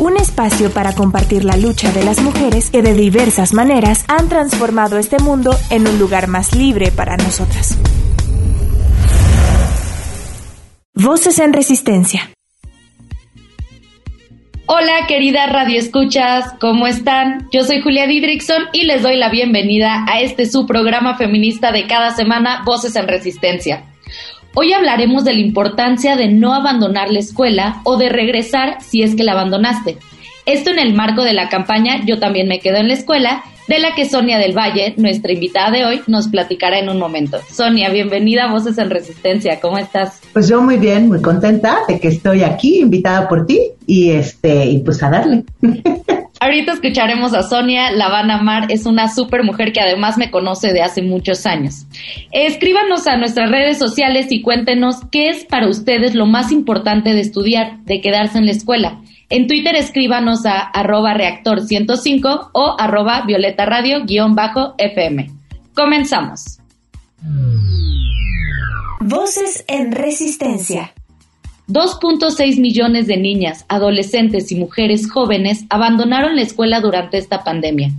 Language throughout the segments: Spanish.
Un espacio para compartir la lucha de las mujeres que de diversas maneras han transformado este mundo en un lugar más libre para nosotras. Voces en Resistencia. Hola querida Radio Escuchas, ¿cómo están? Yo soy Julia Didrikson y les doy la bienvenida a este su programa feminista de cada semana, Voces en Resistencia. Hoy hablaremos de la importancia de no abandonar la escuela o de regresar si es que la abandonaste. Esto en el marco de la campaña Yo también me quedo en la escuela, de la que Sonia del Valle, nuestra invitada de hoy, nos platicará en un momento. Sonia, bienvenida a Voces en Resistencia, ¿cómo estás? Pues yo muy bien, muy contenta de que estoy aquí, invitada por ti, y este, y pues a darle. Ahorita escucharemos a Sonia, la van a amar, es una súper mujer que además me conoce de hace muchos años. Escríbanos a nuestras redes sociales y cuéntenos qué es para ustedes lo más importante de estudiar, de quedarse en la escuela. En Twitter escríbanos a arroba reactor 105 o arroba violeta radio guion bajo FM. Comenzamos. Voces en resistencia. 2.6 millones de niñas, adolescentes y mujeres jóvenes abandonaron la escuela durante esta pandemia.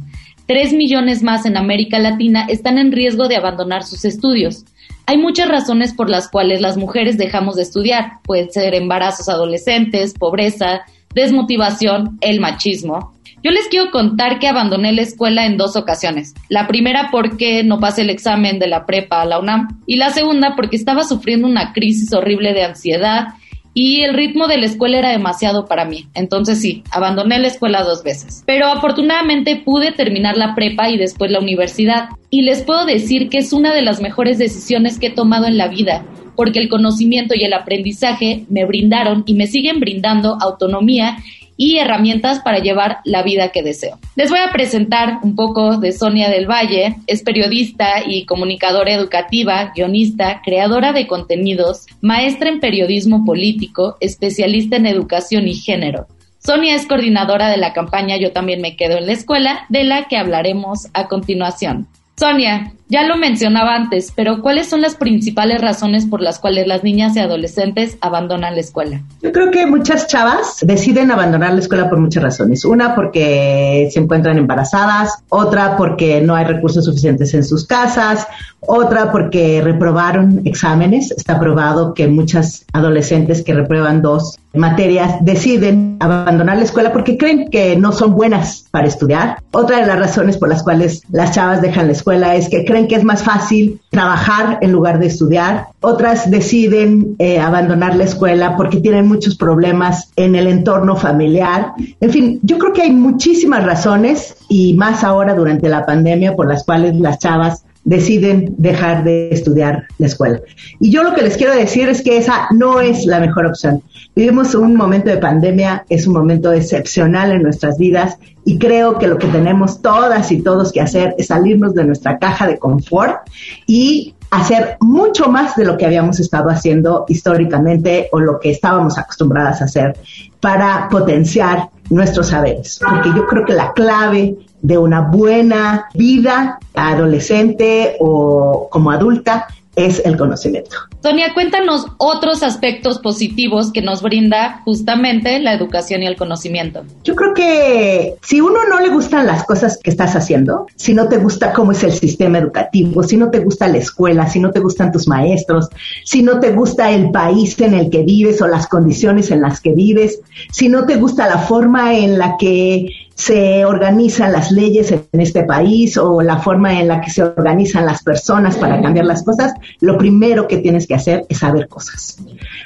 3 millones más en América Latina están en riesgo de abandonar sus estudios. Hay muchas razones por las cuales las mujeres dejamos de estudiar. Pueden ser embarazos adolescentes, pobreza, desmotivación, el machismo. Yo les quiero contar que abandoné la escuela en dos ocasiones. La primera porque no pasé el examen de la prepa a la UNAM y la segunda porque estaba sufriendo una crisis horrible de ansiedad y el ritmo de la escuela era demasiado para mí. Entonces sí, abandoné la escuela dos veces. Pero afortunadamente pude terminar la prepa y después la universidad. Y les puedo decir que es una de las mejores decisiones que he tomado en la vida, porque el conocimiento y el aprendizaje me brindaron y me siguen brindando autonomía y herramientas para llevar la vida que deseo. Les voy a presentar un poco de Sonia del Valle. Es periodista y comunicadora educativa, guionista, creadora de contenidos, maestra en periodismo político, especialista en educación y género. Sonia es coordinadora de la campaña Yo también me quedo en la escuela, de la que hablaremos a continuación. Sonia, ya lo mencionaba antes, pero ¿cuáles son las principales razones por las cuales las niñas y adolescentes abandonan la escuela? Yo creo que muchas chavas deciden abandonar la escuela por muchas razones. Una porque se encuentran embarazadas, otra porque no hay recursos suficientes en sus casas, otra porque reprobaron exámenes. Está probado que muchas adolescentes que reprueban dos materias deciden abandonar la escuela porque creen que no son buenas para estudiar. Otra de las razones por las cuales las chavas dejan la escuela es que creen que es más fácil trabajar en lugar de estudiar. Otras deciden eh, abandonar la escuela porque tienen muchos problemas en el entorno familiar. En fin, yo creo que hay muchísimas razones y más ahora durante la pandemia por las cuales las chavas deciden dejar de estudiar la escuela. Y yo lo que les quiero decir es que esa no es la mejor opción. Vivimos un momento de pandemia, es un momento excepcional en nuestras vidas y creo que lo que tenemos todas y todos que hacer es salirnos de nuestra caja de confort y hacer mucho más de lo que habíamos estado haciendo históricamente o lo que estábamos acostumbradas a hacer para potenciar nuestros saberes. Porque yo creo que la clave de una buena vida adolescente o como adulta es el conocimiento. Sonia, cuéntanos otros aspectos positivos que nos brinda justamente la educación y el conocimiento. Yo creo que si uno no le gustan las cosas que estás haciendo, si no te gusta cómo es el sistema educativo, si no te gusta la escuela, si no te gustan tus maestros, si no te gusta el país en el que vives o las condiciones en las que vives, si no te gusta la forma en la que se organizan las leyes en este país o la forma en la que se organizan las personas para cambiar las cosas, lo primero que tienes que hacer es saber cosas.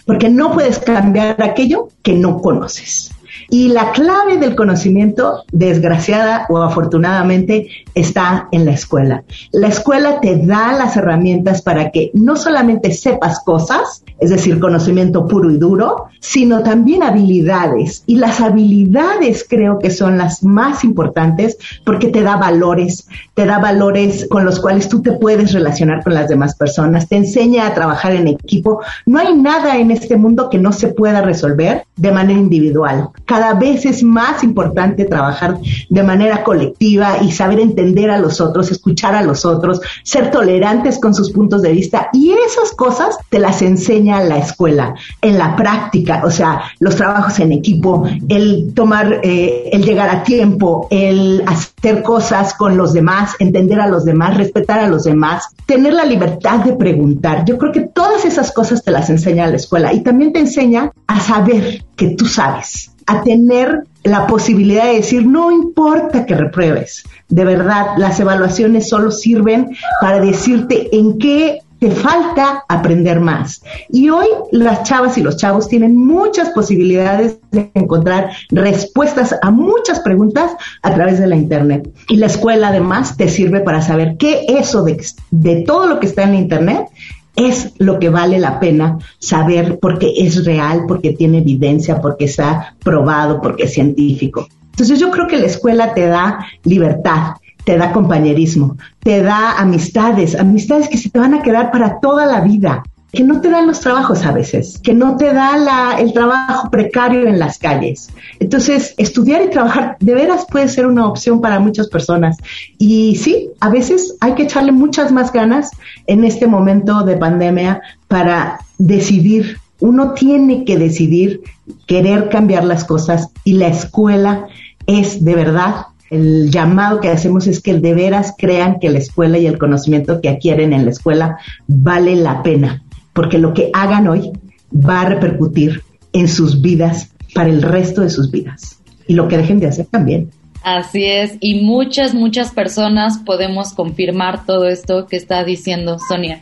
Porque no puedes cambiar aquello que no conoces. Y la clave del conocimiento, desgraciada o afortunadamente, está en la escuela. La escuela te da las herramientas para que no solamente sepas cosas, es decir, conocimiento puro y duro, sino también habilidades. Y las habilidades creo que son las más importantes porque te da valores, te da valores con los cuales tú te puedes relacionar con las demás personas, te enseña a trabajar en equipo. No hay nada en este mundo que no se pueda resolver de manera individual. Cada vez es más importante trabajar de manera colectiva y saber entender a los otros, escuchar a los otros, ser tolerantes con sus puntos de vista y esas cosas te las enseña la escuela en la práctica, o sea, los trabajos en equipo, el tomar, eh, el llegar a tiempo, el hacer cosas con los demás, entender a los demás, respetar a los demás, tener la libertad de preguntar. Yo creo que todas esas cosas te las enseña la escuela y también te enseña a saber que tú sabes, a tener la posibilidad de decir, no importa que repruebes, de verdad, las evaluaciones solo sirven para decirte en qué te falta aprender más. Y hoy las chavas y los chavos tienen muchas posibilidades de encontrar respuestas a muchas preguntas a través de la Internet. Y la escuela además te sirve para saber qué eso de, de todo lo que está en la Internet es lo que vale la pena saber porque es real, porque tiene evidencia, porque está probado, porque es científico. Entonces yo creo que la escuela te da libertad, te da compañerismo, te da amistades, amistades que se te van a quedar para toda la vida, que no te dan los trabajos a veces, que no te da la, el trabajo precario en las calles. Entonces, estudiar y trabajar de veras puede ser una opción para muchas personas. Y sí, a veces hay que echarle muchas más ganas en este momento de pandemia para decidir. Uno tiene que decidir querer cambiar las cosas y la escuela es de verdad el llamado que hacemos es que de veras crean que la escuela y el conocimiento que adquieren en la escuela vale la pena, porque lo que hagan hoy va a repercutir en sus vidas para el resto de sus vidas y lo que dejen de hacer también. Así es, y muchas, muchas personas podemos confirmar todo esto que está diciendo Sonia.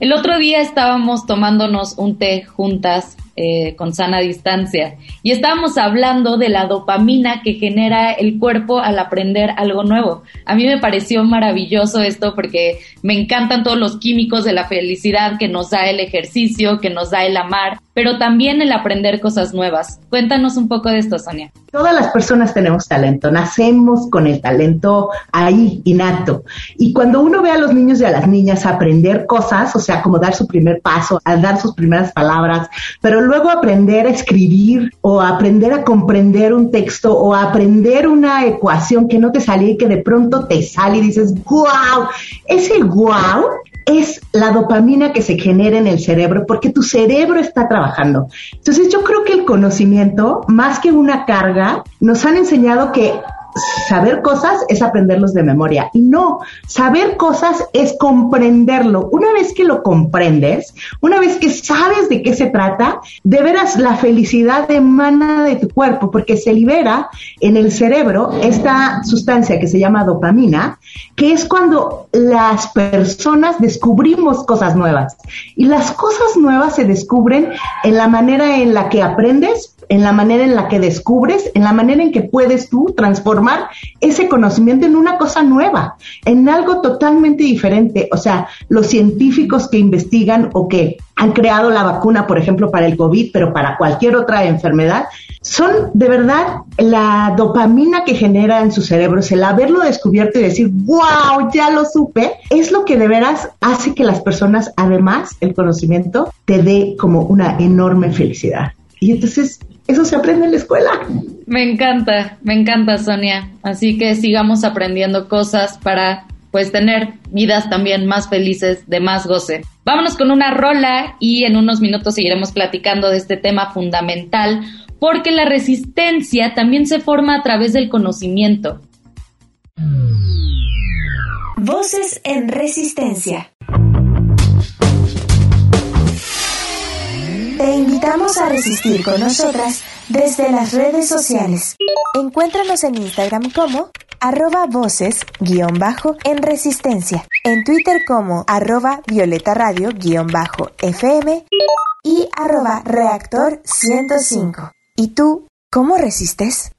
El otro día estábamos tomándonos un té juntas eh, con sana distancia. Y estábamos hablando de la dopamina que genera el cuerpo al aprender algo nuevo. A mí me pareció maravilloso esto porque me encantan todos los químicos de la felicidad que nos da el ejercicio, que nos da el amar, pero también el aprender cosas nuevas. Cuéntanos un poco de esto, Sonia. Todas las personas tenemos talento, nacemos con el talento ahí innato. Y cuando uno ve a los niños y a las niñas aprender cosas, o sea, como dar su primer paso, al dar sus primeras palabras, pero luego aprender a escribir o aprender a comprender un texto o aprender una ecuación que no te salía y que de pronto te sale y dices, wow, ese wow es la dopamina que se genera en el cerebro porque tu cerebro está trabajando. Entonces yo creo que el conocimiento, más que una carga, nos han enseñado que saber cosas es aprenderlos de memoria. Y no, saber cosas es comprenderlo. Una vez que lo comprendes, una vez que sabes de qué se trata, de veras la felicidad emana de tu cuerpo porque se libera en el cerebro esta sustancia que se llama dopamina, que es cuando las personas descubrimos cosas nuevas. Y las cosas nuevas se descubren en la manera en la que aprendes, en la manera en la que descubres, en la manera en que puedes tú transformar ese conocimiento en una cosa nueva, en algo totalmente diferente. O sea, los científicos que investigan o que han creado la vacuna, por ejemplo, para el COVID, pero para cualquier otra enfermedad, son de verdad la dopamina que genera en su cerebro, el haberlo descubierto y decir, wow, ya lo supe, es lo que de veras hace que las personas, además, el conocimiento, te dé como una enorme felicidad. Y entonces eso se aprende en la escuela. Me encanta, me encanta Sonia. Así que sigamos aprendiendo cosas para pues tener vidas también más felices, de más goce. Vámonos con una rola y en unos minutos seguiremos platicando de este tema fundamental porque la resistencia también se forma a través del conocimiento. Voces en resistencia. Invitamos a resistir con nosotras desde las redes sociales. Encuéntranos en Instagram como arroba voces guion bajo en resistencia, en Twitter como arroba violeta radio guion bajo FM y arroba reactor 105. ¿Y tú cómo resistes?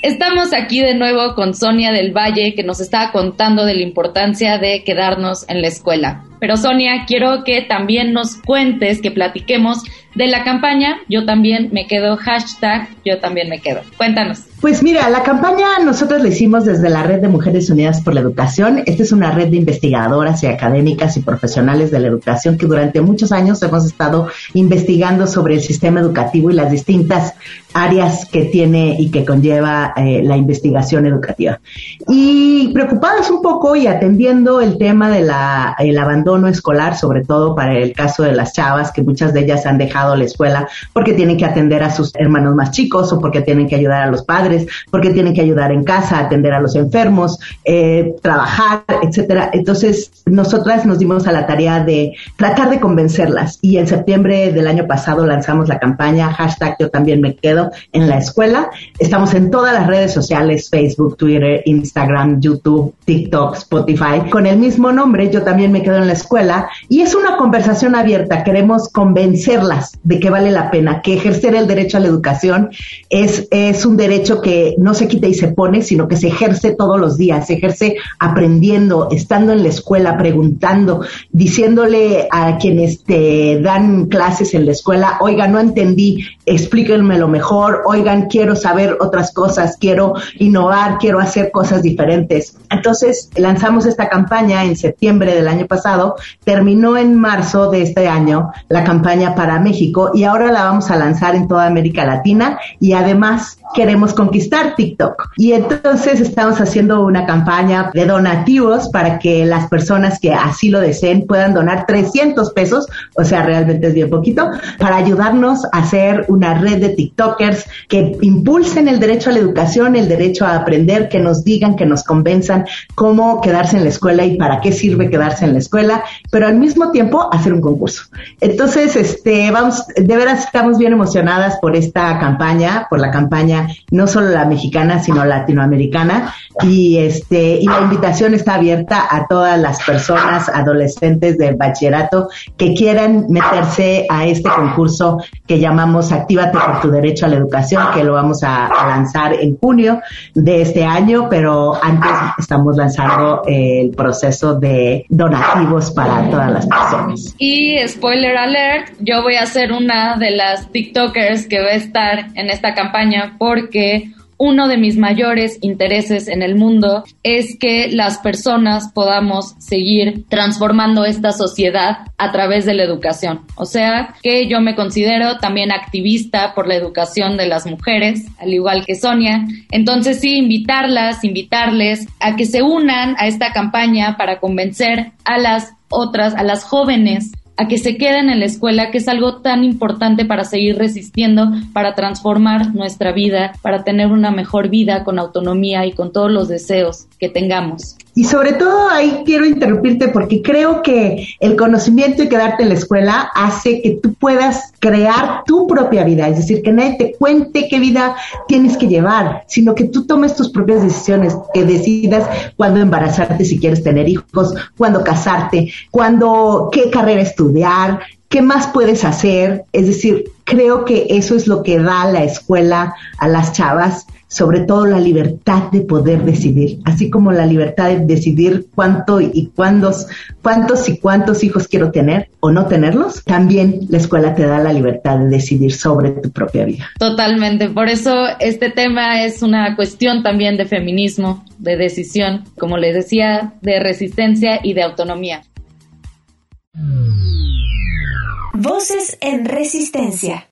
Estamos aquí de nuevo con Sonia del Valle que nos está contando de la importancia de quedarnos en la escuela. Pero Sonia, quiero que también nos cuentes, que platiquemos de la campaña Yo también me quedo, hashtag Yo también me quedo. Cuéntanos. Pues mira, la campaña nosotros la hicimos desde la Red de Mujeres Unidas por la Educación. Esta es una red de investigadoras y académicas y profesionales de la educación que durante muchos años hemos estado investigando sobre el sistema educativo y las distintas áreas que tiene y que conlleva eh, la investigación educativa. Y preocupados un poco y atendiendo el tema del el abandono escolar, sobre todo para el caso de las chavas, que muchas de ellas han dejado la escuela porque tienen que atender a sus hermanos más chicos o porque tienen que ayudar a los padres, porque tienen que ayudar en casa, atender a los enfermos, eh, trabajar, etcétera. Entonces, nosotras nos dimos a la tarea de tratar de convencerlas y en septiembre del año pasado lanzamos la campaña hashtag yo también me quedo en la escuela. Estamos en todas las redes sociales, Facebook, Twitter, Instagram, YouTube, TikTok, Spotify, con el mismo nombre, yo también me quedo en la escuela. Y es una conversación abierta, queremos convencerlas de que vale la pena, que ejercer el derecho a la educación es, es un derecho que no se quita y se pone, sino que se ejerce todos los días, se ejerce aprendiendo, estando en la escuela, preguntando, diciéndole a quienes te dan clases en la escuela, oiga, no entendí, explíquenmelo mejor, oigan, quiero saber otras cosas, quiero innovar, quiero hacer cosas diferentes. Entonces lanzamos esta campaña en septiembre del año pasado, terminó en marzo de este año la campaña para México y ahora la vamos a lanzar en toda América Latina y además queremos conquistar TikTok. Y entonces estamos haciendo una campaña de donativos para que las personas que así lo deseen puedan donar 300 pesos, o sea, realmente es bien poquito, para ayudarnos a hacer una red de TikTokers que impulsen el derecho a la educación, el derecho a aprender, que nos digan, que nos convenzan cómo quedarse en la escuela y para qué sirve quedarse en la escuela, pero al mismo tiempo hacer un concurso. Entonces, este, vamos, de veras estamos bien emocionadas por esta campaña, por la campaña no solo la mexicana, sino latinoamericana. Y este, y la invitación está abierta a todas las personas, adolescentes de bachillerato que quieran meterse a este concurso que llamamos Actívate por tu derecho a la educación, que lo vamos a, lanzar en junio de este año, pero antes estamos lanzando el proceso de donativos para todas las personas. Y spoiler alert, yo voy a ser una de las TikTokers que va a estar en esta campaña porque uno de mis mayores intereses en el mundo es que las personas podamos seguir transformando esta sociedad a través de la educación. O sea, que yo me considero también activista por la educación de las mujeres, al igual que Sonia. Entonces sí, invitarlas, invitarles a que se unan a esta campaña para convencer a las otras, a las jóvenes a que se queden en la escuela, que es algo tan importante para seguir resistiendo, para transformar nuestra vida, para tener una mejor vida con autonomía y con todos los deseos que tengamos. Y sobre todo ahí quiero interrumpirte porque creo que el conocimiento y quedarte en la escuela hace que tú puedas crear tu propia vida, es decir, que nadie te cuente qué vida tienes que llevar, sino que tú tomes tus propias decisiones, que decidas cuándo embarazarte si quieres tener hijos, cuándo casarte, cuándo, qué carrera estudiar, qué más puedes hacer, es decir, creo que eso es lo que da la escuela a las chavas sobre todo la libertad de poder decidir, así como la libertad de decidir cuánto y cuántos, cuántos y cuántos hijos quiero tener o no tenerlos, también la escuela te da la libertad de decidir sobre tu propia vida. Totalmente, por eso este tema es una cuestión también de feminismo, de decisión, como les decía, de resistencia y de autonomía. Voces en resistencia.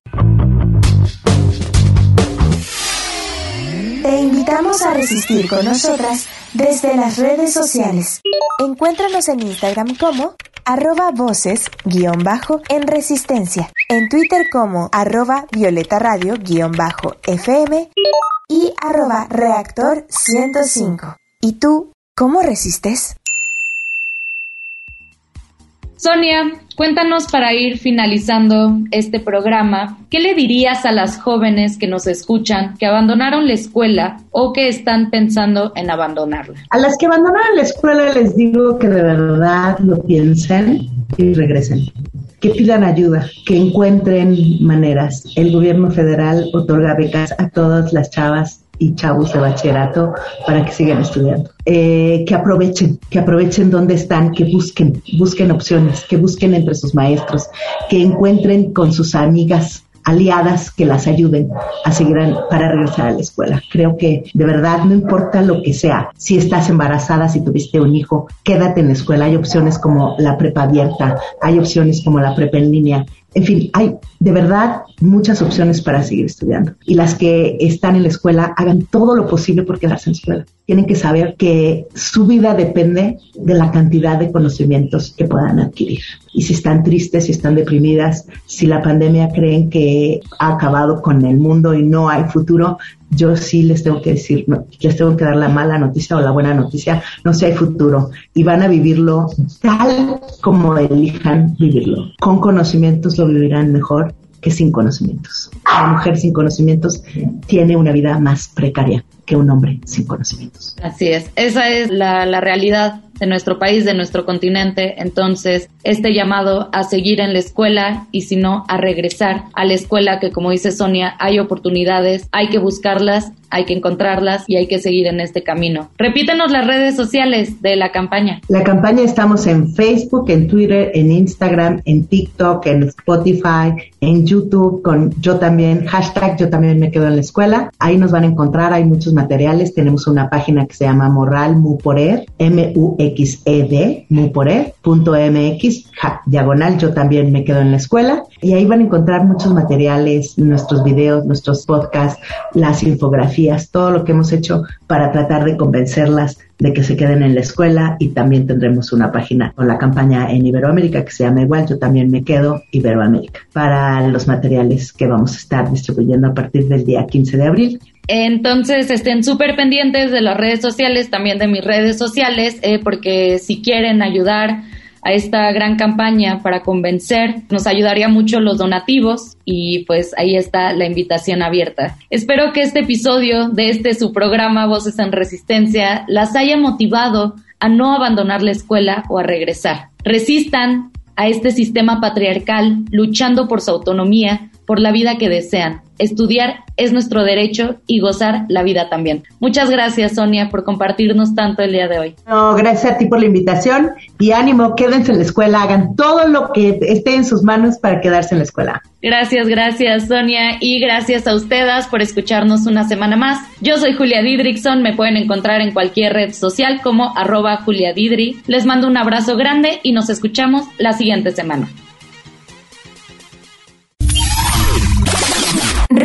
Te invitamos a resistir con nosotras desde las redes sociales. Encuéntranos en Instagram como arroba voces guion bajo en resistencia, en Twitter como arroba violeta radio guion bajo fm y arroba reactor 105. ¿Y tú cómo resistes? Sonia, cuéntanos para ir finalizando este programa, ¿qué le dirías a las jóvenes que nos escuchan que abandonaron la escuela o que están pensando en abandonarla? A las que abandonaron la escuela les digo que de verdad lo piensen y regresen. que pidan ayuda, que encuentren maneras. El gobierno federal otorga becas a todas las chavas y chavos de bachillerato para que sigan estudiando. Eh, que aprovechen, que aprovechen donde están, que busquen, busquen opciones, que busquen entre sus maestros, que encuentren con sus amigas aliadas que las ayuden a seguir para regresar a la escuela. Creo que de verdad no importa lo que sea, si estás embarazada, si tuviste un hijo, quédate en la escuela. Hay opciones como la prepa abierta, hay opciones como la prepa en línea. En fin, hay de verdad muchas opciones para seguir estudiando. Y las que están en la escuela hagan todo lo posible por quedarse en la escuela. Tienen que saber que su vida depende de la cantidad de conocimientos que puedan adquirir. Y si están tristes, si están deprimidas, si la pandemia creen que ha acabado con el mundo y no hay futuro, yo sí les tengo que decir, les tengo que dar la mala noticia o la buena noticia, no sé, hay futuro y van a vivirlo tal como elijan vivirlo. Con conocimientos lo vivirán mejor que sin conocimientos. La mujer sin conocimientos tiene una vida más precaria que un hombre sin conocimientos. Así es, esa es la, la realidad de nuestro país, de nuestro continente. Entonces, este llamado a seguir en la escuela y si no, a regresar a la escuela, que como dice Sonia, hay oportunidades, hay que buscarlas, hay que encontrarlas y hay que seguir en este camino. Repítenos las redes sociales de la campaña. La campaña estamos en Facebook, en Twitter, en Instagram, en TikTok, en Spotify, en YouTube, con yo también, hashtag yo también me quedo en la escuela. Ahí nos van a encontrar, hay muchos materiales. Tenemos una página que se llama Moral Muporer, M-U-E xed, mx, diagonal, yo también me quedo en la escuela. Y ahí van a encontrar muchos materiales, nuestros videos, nuestros podcasts, las infografías, todo lo que hemos hecho para tratar de convencerlas de que se queden en la escuela y también tendremos una página con la campaña en Iberoamérica que se llama igual, yo también me quedo Iberoamérica, para los materiales que vamos a estar distribuyendo a partir del día 15 de abril. Entonces estén súper pendientes de las redes sociales, también de mis redes sociales, eh, porque si quieren ayudar a esta gran campaña para convencer, nos ayudaría mucho los donativos y pues ahí está la invitación abierta. Espero que este episodio de este su programa Voces en Resistencia las haya motivado a no abandonar la escuela o a regresar. Resistan a este sistema patriarcal luchando por su autonomía, por la vida que desean estudiar es nuestro derecho y gozar la vida también. Muchas gracias, Sonia, por compartirnos tanto el día de hoy. No, gracias a ti por la invitación y ánimo, quédense en la escuela, hagan todo lo que esté en sus manos para quedarse en la escuela. Gracias, gracias, Sonia, y gracias a ustedes por escucharnos una semana más. Yo soy Julia Didrickson, me pueden encontrar en cualquier red social como arroba Julia Didri. Les mando un abrazo grande y nos escuchamos la siguiente semana.